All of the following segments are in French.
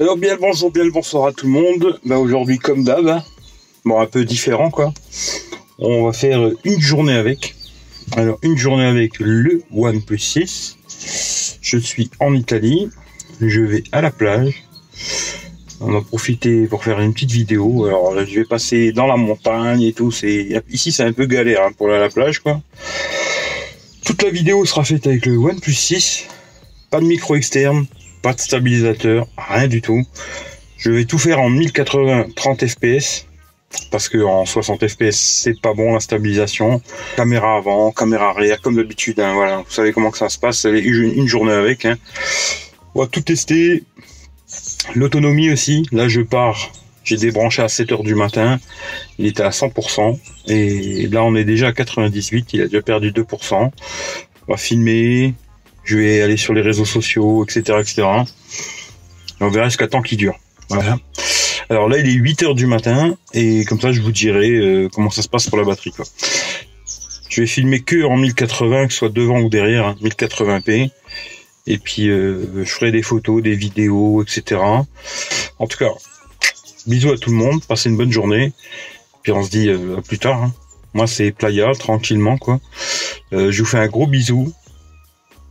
Alors bien le bonjour, bien le bonsoir à tout le monde. Bah, aujourd'hui comme d'hab, hein. bon un peu différent quoi. On va faire une journée avec. Alors une journée avec le OnePlus 6. Je suis en Italie. Je vais à la plage. On va profiter pour faire une petite vidéo. Alors je vais passer dans la montagne et tout. C'est ici c'est un peu galère hein, pour aller à la plage. Toute la vidéo sera faite avec le OnePlus 6. Pas de micro externe, pas de stabilisateur, rien du tout. Je vais tout faire en 1080 30 fps parce que en 60 fps c'est pas bon la stabilisation. Caméra avant, caméra arrière comme d'habitude. Hein, voilà, vous savez comment que ça se passe. Une journée avec. Hein. On va tout tester. L'autonomie aussi. Là je pars. J'ai débranché à 7 heures du matin. Il était à 100%. Et là on est déjà à 98. Il a déjà perdu 2%. On va filmer, je vais aller sur les réseaux sociaux, etc., etc. on verra jusqu'à temps qu'il dure. Voilà. Alors là, il est 8 heures du matin et comme ça, je vous dirai euh, comment ça se passe pour la batterie. Quoi. Je vais filmer que en 1080, que ce soit devant ou derrière, 1080p. Hein, et puis, euh, je ferai des photos, des vidéos, etc. En tout cas, bisous à tout le monde, passez une bonne journée. Puis on se dit euh, à plus tard. Hein. Moi, c'est Playa, tranquillement, quoi. je vous fais un gros bisou.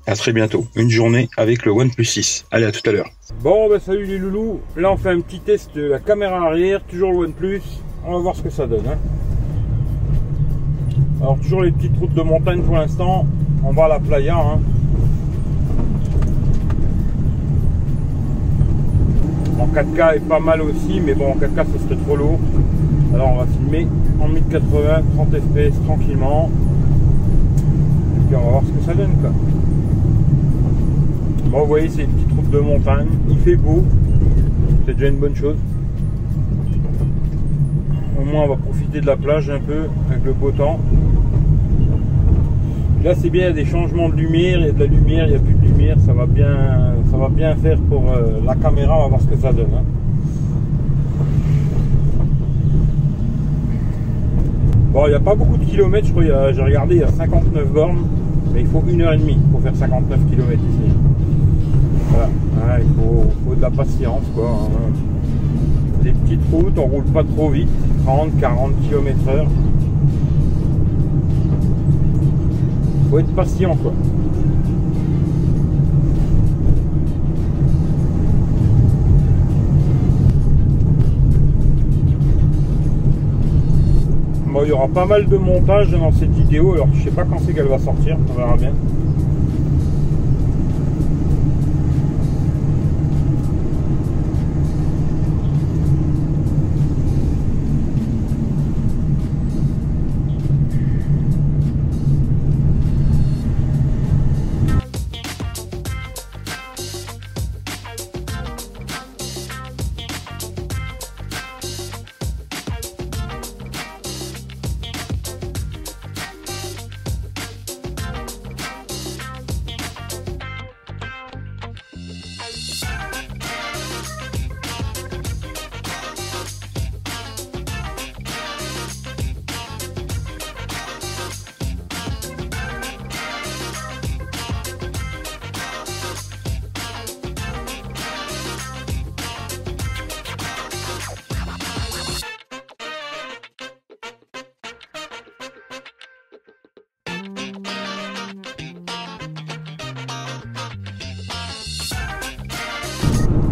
À très bientôt. Une journée avec le OnePlus 6. Allez, à tout à l'heure. Bon, bah salut les loulous. Là, on fait un petit test de la caméra arrière. Toujours le OnePlus. On va voir ce que ça donne. Hein. Alors, toujours les petites routes de montagne pour l'instant. On va à la playa. Hein. En 4K est pas mal aussi, mais bon, en 4K, ce serait trop lourd. Alors, on va filmer en 1080, 30 fps tranquillement. Et puis, on va voir ce que ça donne, quoi. Bon, vous voyez, c'est une petite route de montagne. Il fait beau. C'est déjà une bonne chose. Au moins, on va profiter de la plage un peu avec le beau temps. Là, c'est bien, il y a des changements de lumière, il y a de la lumière, il n'y a plus de lumière. Ça va bien, ça va bien faire pour euh, la caméra. On va voir ce que ça donne. Hein. Bon, il n'y a pas beaucoup de kilomètres, je crois. J'ai regardé, il y a 59 bornes, mais il faut une heure et demie pour faire 59 km ici. Il faut, de la patience quoi. Hein. Des petites routes, on roule pas trop vite, 30, 40 km heure. Faut être patient quoi. Bon, il y aura pas mal de montage dans cette vidéo, alors je sais pas quand c'est qu'elle va sortir, on verra bien.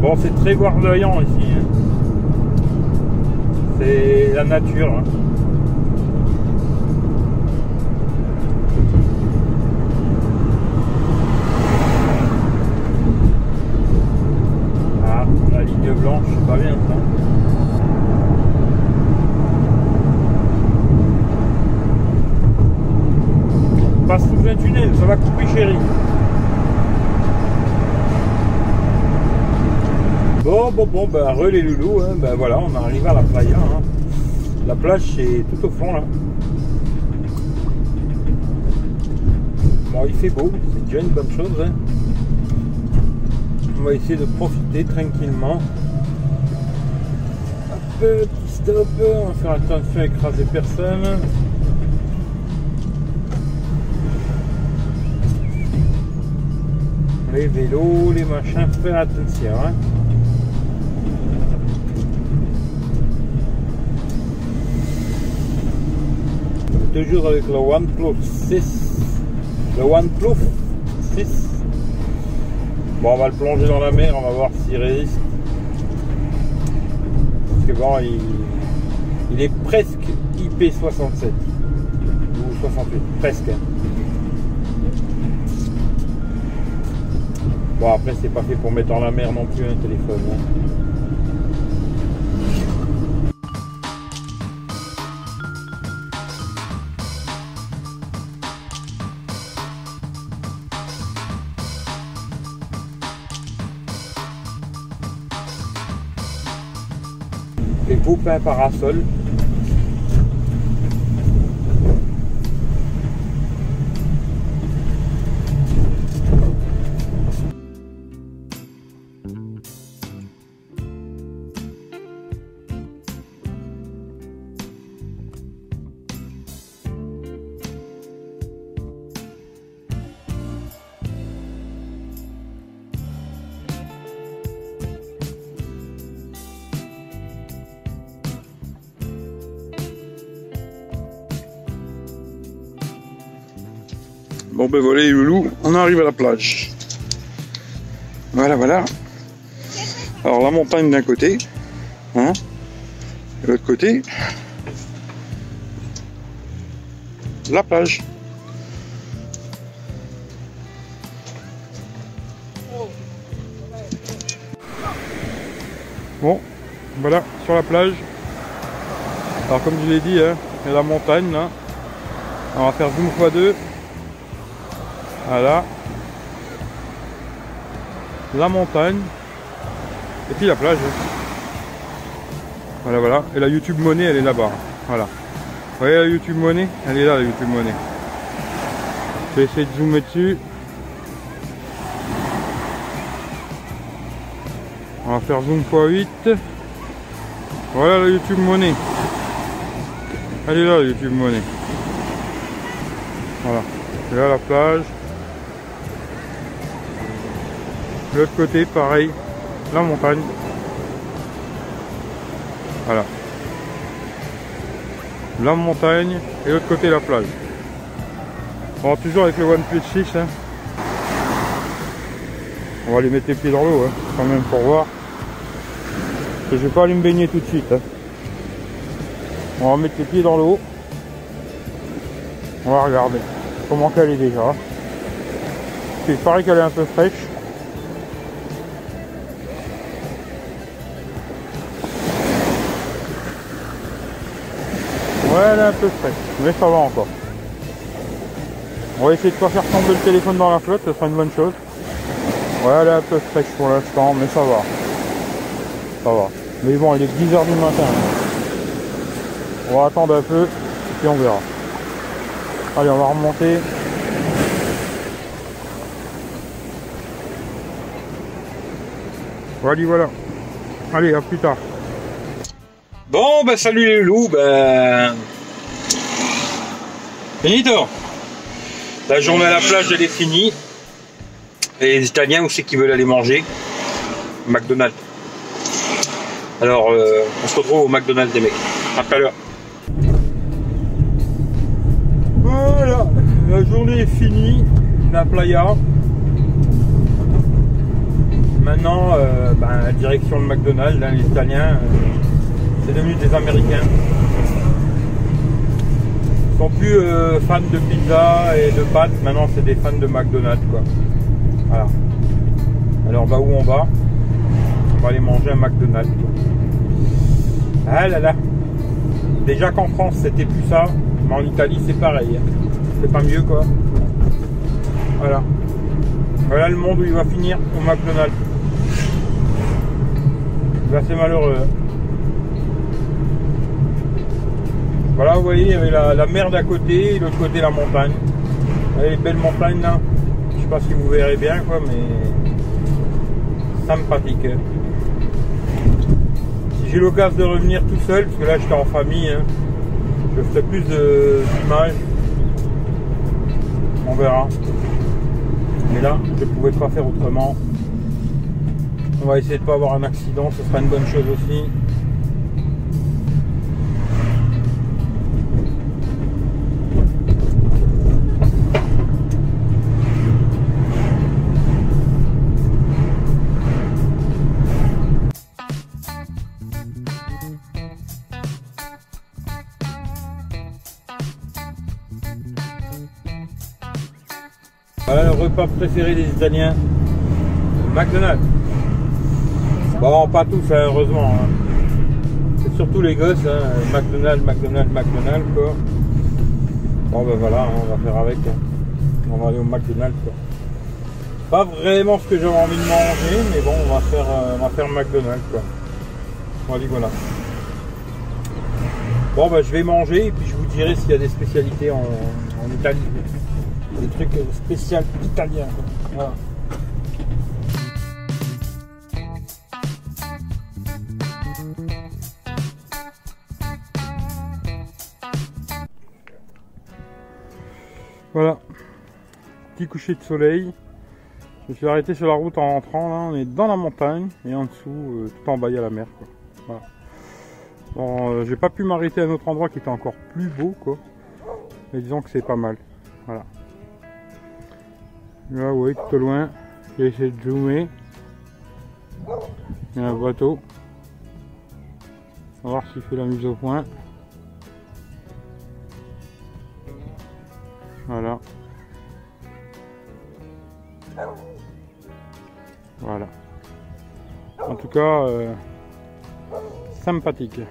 Bon, c'est très verdoyant ici. Hein. C'est la nature. Hein. Ah, la ligne blanche, c'est pas bien ça. Passe sous un tunnel, ça va couper chérie. Bon, bon, bon, ben, re les loulous, hein, ben voilà, on arrive à la playa. Hein. La plage, c'est tout au fond, là. Bon, il fait beau, c'est déjà une bonne chose. Hein. On va essayer de profiter tranquillement. Hop, petit stop, on va faire attention à écraser personne. Les vélos, les machins, faire attention. Hein. Toujours avec le OnePlus 6. Le OnePlus 6. Bon, on va le plonger dans la mer, on va voir s'il résiste. Parce que bon, il, il est presque IP67. Ou 68, presque. Bon, après, c'est pas fait pour mettre en la mer non plus un téléphone. hein. Et beau pain parasol. Bon ben voilà les on arrive à la plage. Voilà, voilà. Alors la montagne d'un côté, hein, de l'autre côté, la plage. Bon, voilà, sur la plage. Alors comme je l'ai dit, hein, il y a la montagne là. On va faire zoom x2. Voilà. La montagne. Et puis la plage. Voilà, voilà. Et la YouTube Money, elle est là-bas. Voilà. Vous voyez la YouTube Money? Elle est là, la YouTube Money. Je vais essayer de zoomer dessus. On va faire zoom x8. Voilà la YouTube Money. Elle est là, la YouTube Money. Voilà. Et là, la plage. L'autre côté, pareil, la montagne. Voilà. La montagne et l'autre côté la plage. Bon, toujours avec le OnePlus 6. hein. On va aller mettre les pieds dans l'eau, hein, quand même, pour voir. Je vais pas aller me baigner tout de suite. hein. On va mettre les pieds dans l'eau. On va regarder comment qu'elle est déjà. Il paraît qu'elle est un peu fraîche. Ouais, elle est un peu fraîche, mais ça va encore. On va essayer de pas faire tomber le téléphone dans la flotte, ce sera une bonne chose. Ouais, elle est un peu fraîche pour l'instant, mais ça va. Ça va. Mais bon, il est 10h du matin. On va attendre un peu, puis on verra. Allez, on va remonter. Voilà, voilà. Allez, à plus tard. Bon, bah salut les loups, ben... Finito La journée à la plage, elle est finie. Et les Italiens, où c'est qu'ils veulent aller manger? McDonald's. Alors, euh, on se retrouve au McDonald's des mecs. À tout à l'heure. Voilà, la journée est finie, la playa. Maintenant, euh, ben, direction le McDonald's, là, les Italiens, euh, c'est devenu des Américains. Sont plus euh, fans de pizza et de pâtes, maintenant c'est des fans de McDonald's quoi. Alors bah où on va? On va aller manger un McDonald's. Ah là là Déjà qu'en France c'était plus ça, mais en Italie c'est pareil. hein. C'est pas mieux quoi. Voilà. Voilà le monde où il va finir au McDonald's. C'est assez malheureux. hein. Voilà, vous voyez, il y avait la, mer d'à côté et l'autre côté la montagne. Vous voyez les belles montagnes là Je sais pas si vous verrez bien quoi, mais sympathique. Si j'ai l'occasion de revenir tout seul, parce que là j'étais en famille, hein, je ferai plus d'images. On verra. Mais là, je ne pouvais pas faire autrement. On va essayer de pas avoir un accident, ce sera une bonne chose aussi. Préféré des Italiens. McDonald's. Bon, pas tous, hein, heureusement. hein. C'est surtout les gosses. Hein. McDonald's, McDonald's, McDonald's, quoi. Bon, ben voilà, hein, on va faire avec. On va aller au McDonald's. Pas vraiment ce que j'avais envie de manger, mais bon, on va faire, euh, on va faire McDonald's, quoi. On dit voilà. Bon, bah, je vais manger et puis je vous dirai s'il y a des spécialités en Italie. Des trucs euh, spéciaux italiens. Voilà. Voilà. Petit coucher de soleil. Je suis arrêté sur la route en rentrant. Là, on est dans la montagne et en dessous, euh, tout en bas, il y a la mer. Quoi. Voilà. Bon, euh, j'ai pas pu m'arrêter à un autre endroit qui était encore plus beau, quoi. Mais disons que c'est pas mal. Voilà. Là, oui, tout au loin, j'ai essayé de zoomer. Il y a un bateau. On va voir s'il fait la mise au point. Voilà. Voilà. En tout cas, euh, sympathique.